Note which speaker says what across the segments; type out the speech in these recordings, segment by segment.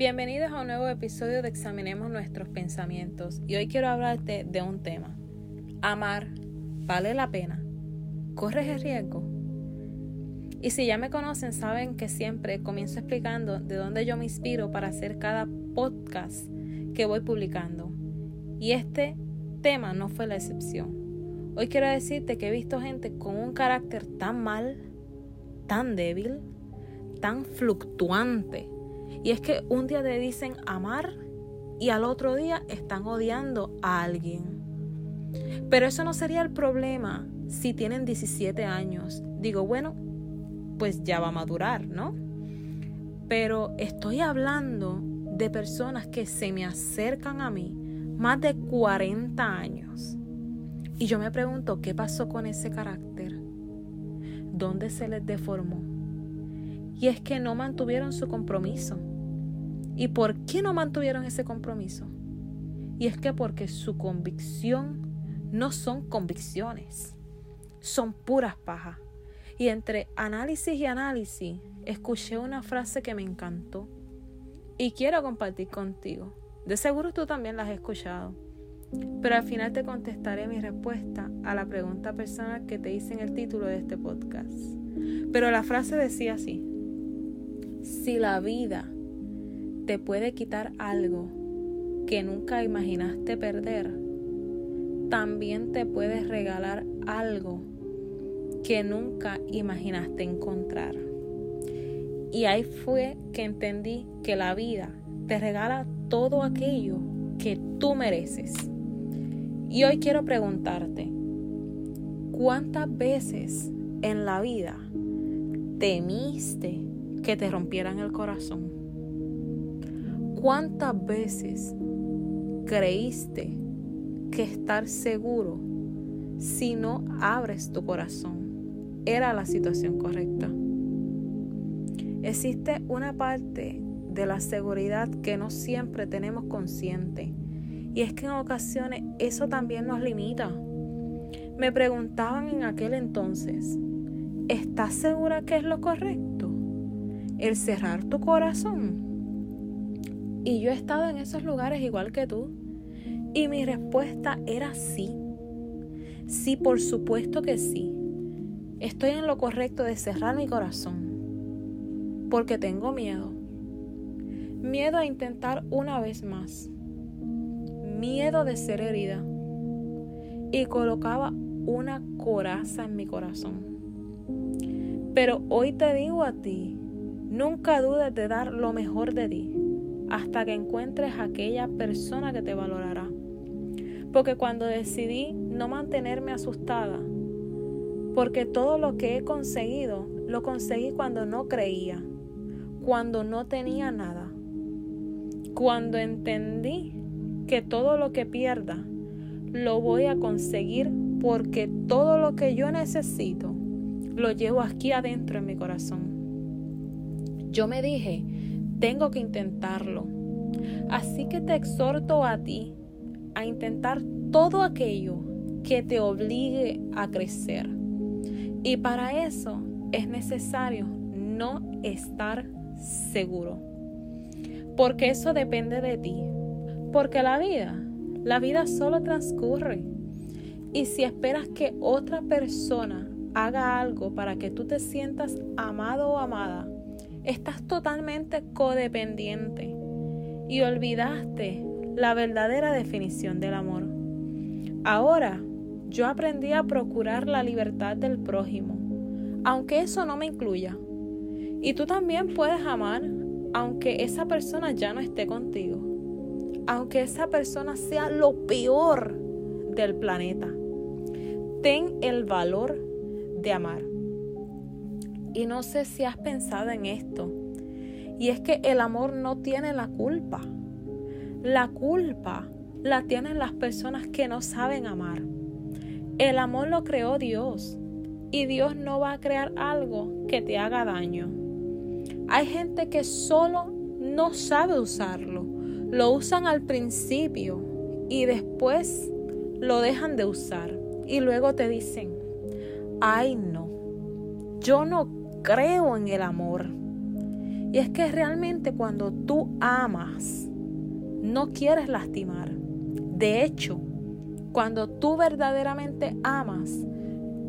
Speaker 1: Bienvenidos a un nuevo episodio de Examinemos nuestros pensamientos y hoy quiero hablarte de un tema. Amar vale la pena. ¿Corres el riesgo? Y si ya me conocen, saben que siempre comienzo explicando de dónde yo me inspiro para hacer cada podcast que voy publicando. Y este tema no fue la excepción. Hoy quiero decirte que he visto gente con un carácter tan mal, tan débil, tan fluctuante. Y es que un día te dicen amar y al otro día están odiando a alguien. Pero eso no sería el problema si tienen 17 años. Digo, bueno, pues ya va a madurar, ¿no? Pero estoy hablando de personas que se me acercan a mí más de 40 años. Y yo me pregunto, ¿qué pasó con ese carácter? ¿Dónde se les deformó? Y es que no mantuvieron su compromiso. ¿Y por qué no mantuvieron ese compromiso? Y es que porque su convicción no son convicciones, son puras pajas. Y entre análisis y análisis, escuché una frase que me encantó y quiero compartir contigo. De seguro tú también la has escuchado. Pero al final te contestaré mi respuesta a la pregunta personal que te hice en el título de este podcast. Pero la frase decía así, si la vida te puede quitar algo que nunca imaginaste perder, también te puede regalar algo que nunca imaginaste encontrar. Y ahí fue que entendí que la vida te regala todo aquello que tú mereces. Y hoy quiero preguntarte, ¿cuántas veces en la vida temiste que te rompieran el corazón? ¿Cuántas veces creíste que estar seguro si no abres tu corazón era la situación correcta? Existe una parte de la seguridad que no siempre tenemos consciente y es que en ocasiones eso también nos limita. Me preguntaban en aquel entonces, ¿estás segura que es lo correcto? El cerrar tu corazón. Y yo he estado en esos lugares igual que tú. Y mi respuesta era sí. Sí, por supuesto que sí. Estoy en lo correcto de cerrar mi corazón. Porque tengo miedo. Miedo a intentar una vez más. Miedo de ser herida. Y colocaba una coraza en mi corazón. Pero hoy te digo a ti, nunca dudes de dar lo mejor de ti hasta que encuentres aquella persona que te valorará. Porque cuando decidí no mantenerme asustada, porque todo lo que he conseguido lo conseguí cuando no creía, cuando no tenía nada, cuando entendí que todo lo que pierda lo voy a conseguir porque todo lo que yo necesito lo llevo aquí adentro en mi corazón. Yo me dije, tengo que intentarlo. Así que te exhorto a ti a intentar todo aquello que te obligue a crecer. Y para eso es necesario no estar seguro. Porque eso depende de ti. Porque la vida, la vida solo transcurre. Y si esperas que otra persona haga algo para que tú te sientas amado o amada, estás totalmente codependiente y olvidaste la verdadera definición del amor. Ahora yo aprendí a procurar la libertad del prójimo, aunque eso no me incluya. Y tú también puedes amar aunque esa persona ya no esté contigo, aunque esa persona sea lo peor del planeta. Ten el valor de amar. Y no sé si has pensado en esto. Y es que el amor no tiene la culpa. La culpa la tienen las personas que no saben amar. El amor lo creó Dios. Y Dios no va a crear algo que te haga daño. Hay gente que solo no sabe usarlo. Lo usan al principio y después lo dejan de usar. Y luego te dicen, ay no, yo no creo en el amor. Y es que realmente cuando tú amas, no quieres lastimar. De hecho, cuando tú verdaderamente amas,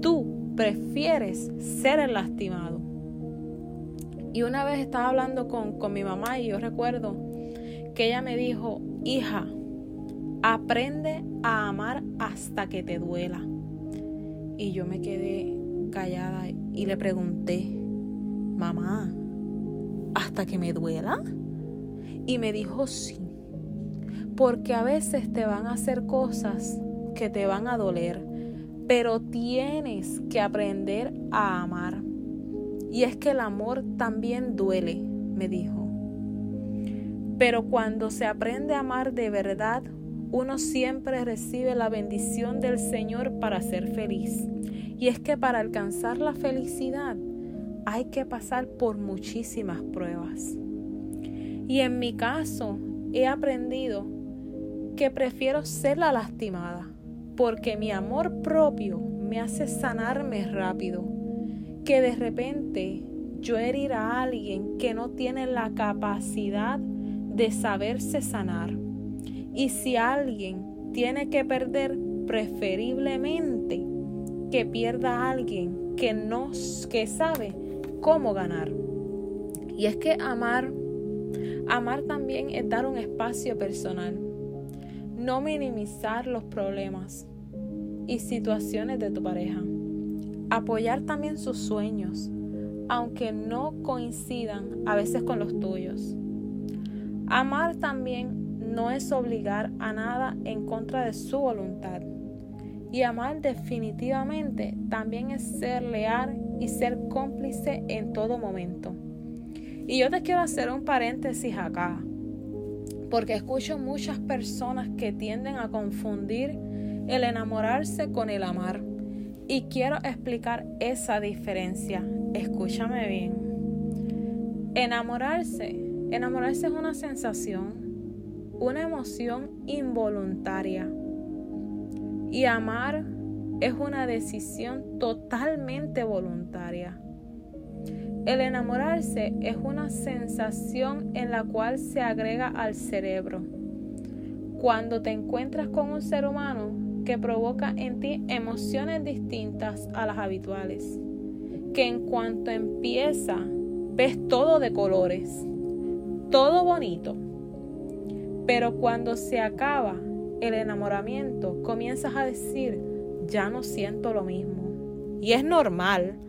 Speaker 1: tú prefieres ser el lastimado. Y una vez estaba hablando con, con mi mamá y yo recuerdo que ella me dijo, hija, aprende a amar hasta que te duela. Y yo me quedé callada y le pregunté, mamá, ¿hasta que me duela? Y me dijo, sí, porque a veces te van a hacer cosas que te van a doler, pero tienes que aprender a amar. Y es que el amor también duele, me dijo. Pero cuando se aprende a amar de verdad, uno siempre recibe la bendición del Señor para ser feliz. Y es que para alcanzar la felicidad hay que pasar por muchísimas pruebas. Y en mi caso he aprendido que prefiero ser la lastimada, porque mi amor propio me hace sanarme rápido, que de repente yo herir a alguien que no tiene la capacidad de saberse sanar. Y si alguien tiene que perder, preferiblemente que pierda a alguien que no que sabe cómo ganar. Y es que amar amar también es dar un espacio personal. No minimizar los problemas y situaciones de tu pareja. Apoyar también sus sueños, aunque no coincidan a veces con los tuyos. Amar también no es obligar a nada en contra de su voluntad. Y amar definitivamente también es ser leal y ser cómplice en todo momento. Y yo te quiero hacer un paréntesis acá, porque escucho muchas personas que tienden a confundir el enamorarse con el amar. Y quiero explicar esa diferencia. Escúchame bien. Enamorarse, enamorarse es una sensación, una emoción involuntaria y amar es una decisión totalmente voluntaria. El enamorarse es una sensación en la cual se agrega al cerebro. Cuando te encuentras con un ser humano que provoca en ti emociones distintas a las habituales, que en cuanto empieza ves todo de colores, todo bonito, pero cuando se acaba el enamoramiento, comienzas a decir, ya no siento lo mismo. Y es normal,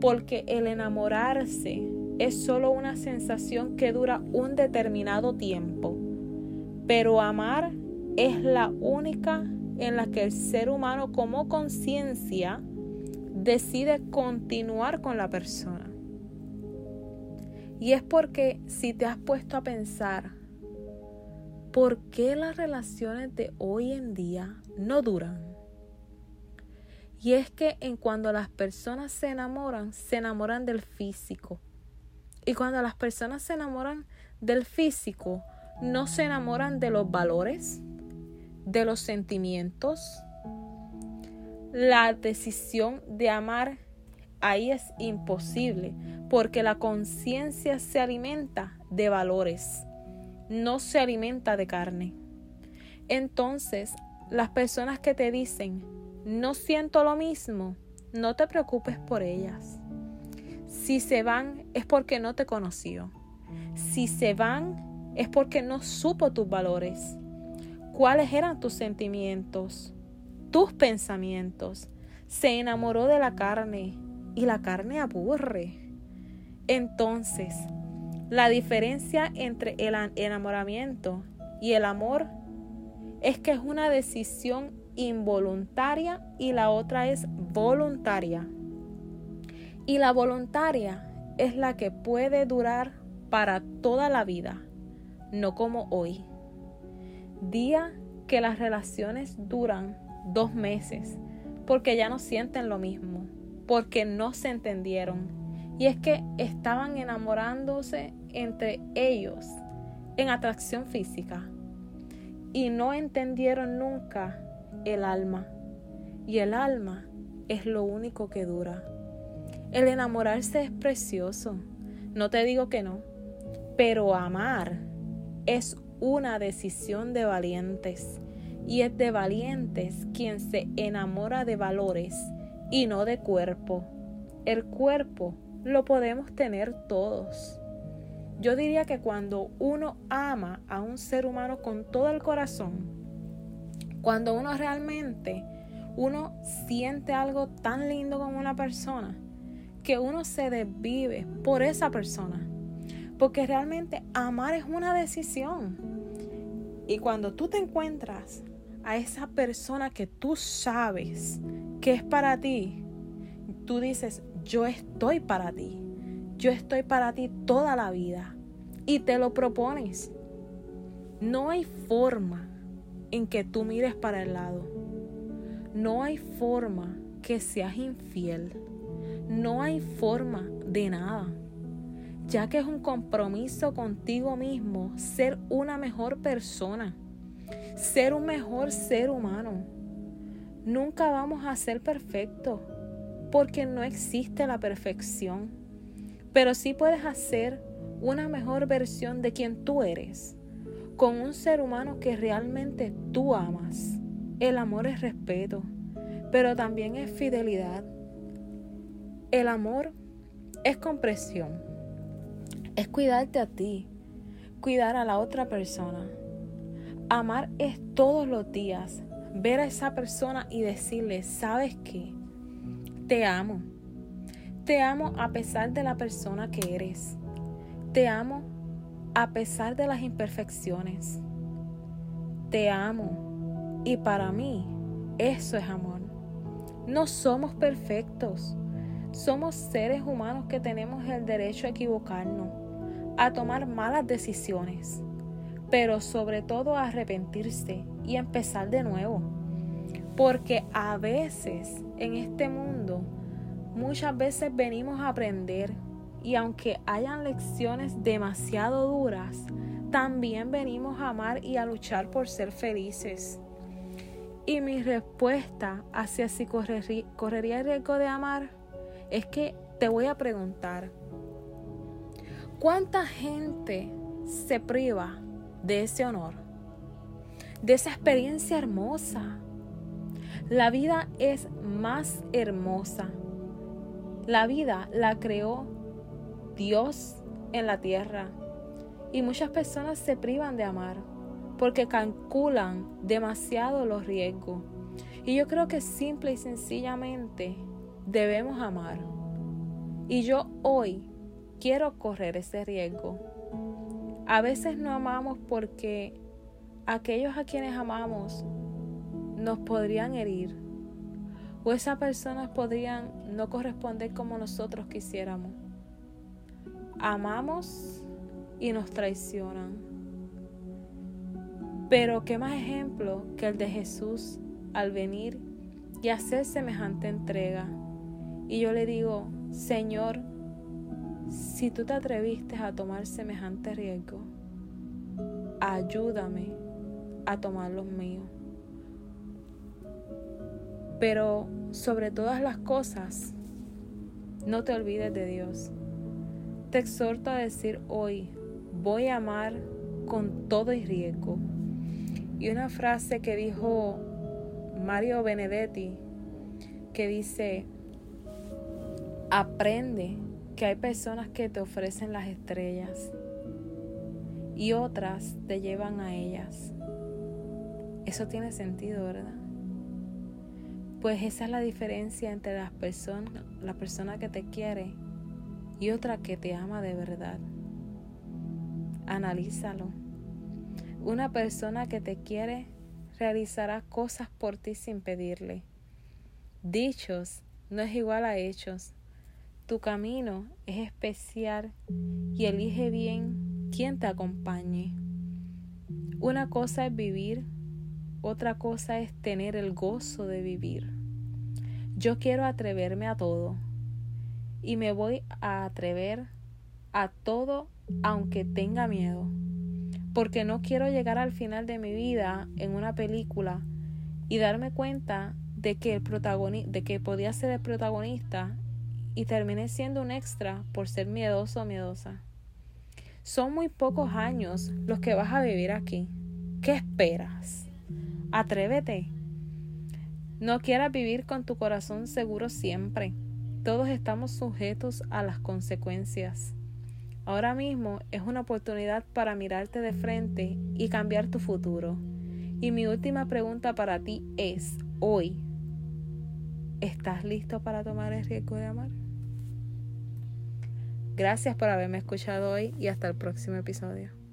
Speaker 1: porque el enamorarse es solo una sensación que dura un determinado tiempo, pero amar es la única en la que el ser humano como conciencia decide continuar con la persona. Y es porque si te has puesto a pensar, ¿Por qué las relaciones de hoy en día no duran? Y es que en cuando las personas se enamoran, se enamoran del físico. Y cuando las personas se enamoran del físico, no se enamoran de los valores, de los sentimientos. La decisión de amar ahí es imposible porque la conciencia se alimenta de valores no se alimenta de carne. Entonces, las personas que te dicen, no siento lo mismo, no te preocupes por ellas. Si se van es porque no te conoció. Si se van es porque no supo tus valores. ¿Cuáles eran tus sentimientos? Tus pensamientos. Se enamoró de la carne y la carne aburre. Entonces, la diferencia entre el enamoramiento y el amor es que es una decisión involuntaria y la otra es voluntaria. Y la voluntaria es la que puede durar para toda la vida, no como hoy. Día que las relaciones duran dos meses porque ya no sienten lo mismo, porque no se entendieron y es que estaban enamorándose entre ellos en atracción física y no entendieron nunca el alma. Y el alma es lo único que dura. El enamorarse es precioso, no te digo que no, Pero amar es una decisión de valientes. Y es de valientes quien se enamora de valores y no de cuerpo. El cuerpo lo podemos tener todos. Yo diría que cuando uno ama a un ser humano con todo el corazón, cuando uno realmente, uno siente algo tan lindo con una persona, que uno se desvive por esa persona. Porque realmente amar es una decisión. Y cuando tú te encuentras a esa persona que tú sabes que es para ti, tú dices, yo estoy para ti. Yo estoy para ti toda la vida. Y te lo propones. No hay forma en que tú mires para el lado. No hay forma que seas infiel. No hay forma de nada. Ya que es un compromiso contigo mismo ser una mejor persona. Ser un mejor ser humano. Nunca vamos a ser perfectos porque no existe la perfección, pero sí puedes hacer una mejor versión de quien tú eres, con un ser humano que realmente tú amas. El amor es respeto, pero también es fidelidad. El amor es compresión, es cuidarte a ti, cuidar a la otra persona. Amar es todos los días ver a esa persona y decirle, ¿sabes qué? Te amo. Te amo a pesar de la persona que eres. Te amo a pesar de las imperfecciones. Te amo. Y para mí, eso es amor. No somos perfectos. Somos seres humanos que tenemos el derecho a equivocarnos, a tomar malas decisiones, pero sobre todo a arrepentirse y empezar de nuevo. Porque a veces en este mundo muchas veces venimos a aprender y aunque hayan lecciones demasiado duras, también venimos a amar y a luchar por ser felices. Y mi respuesta hacia si correría el riesgo de amar es que te voy a preguntar, ¿cuánta gente se priva de ese honor? De esa experiencia hermosa, la vida es más hermosa. La vida la creó Dios en la tierra. Y muchas personas se privan de amar porque calculan demasiado los riesgos. Y yo creo que simple y sencillamente debemos amar. Y yo hoy quiero correr ese riesgo. A veces no amamos porque aquellos a quienes amamos nos podrían herir o esas personas podrían no corresponder como nosotros quisiéramos. Amamos y nos traicionan. Pero qué más ejemplo que el de Jesús al venir y hacer semejante entrega. Y yo le digo, Señor, si tú te atreviste a tomar semejante riesgo, ayúdame a tomar los míos. Pero sobre todas las cosas, no te olvides de Dios. Te exhorto a decir hoy, voy a amar con todo y riesgo. Y una frase que dijo Mario Benedetti, que dice, aprende que hay personas que te ofrecen las estrellas y otras te llevan a ellas. Eso tiene sentido, ¿verdad? Pues esa es la diferencia entre las personas, la persona que te quiere y otra que te ama de verdad. Analízalo. Una persona que te quiere realizará cosas por ti sin pedirle. Dichos no es igual a hechos. Tu camino es especial y elige bien quien te acompañe. Una cosa es vivir otra cosa es tener el gozo de vivir. Yo quiero atreverme a todo y me voy a atrever a todo aunque tenga miedo, porque no quiero llegar al final de mi vida en una película y darme cuenta de que el de que podía ser el protagonista y terminé siendo un extra por ser miedoso o miedosa. Son muy pocos años los que vas a vivir aquí. ¿Qué esperas? Atrévete. No quieras vivir con tu corazón seguro siempre. Todos estamos sujetos a las consecuencias. Ahora mismo es una oportunidad para mirarte de frente y cambiar tu futuro. Y mi última pregunta para ti es, hoy, ¿estás listo para tomar el riesgo de amar? Gracias por haberme escuchado hoy y hasta el próximo episodio.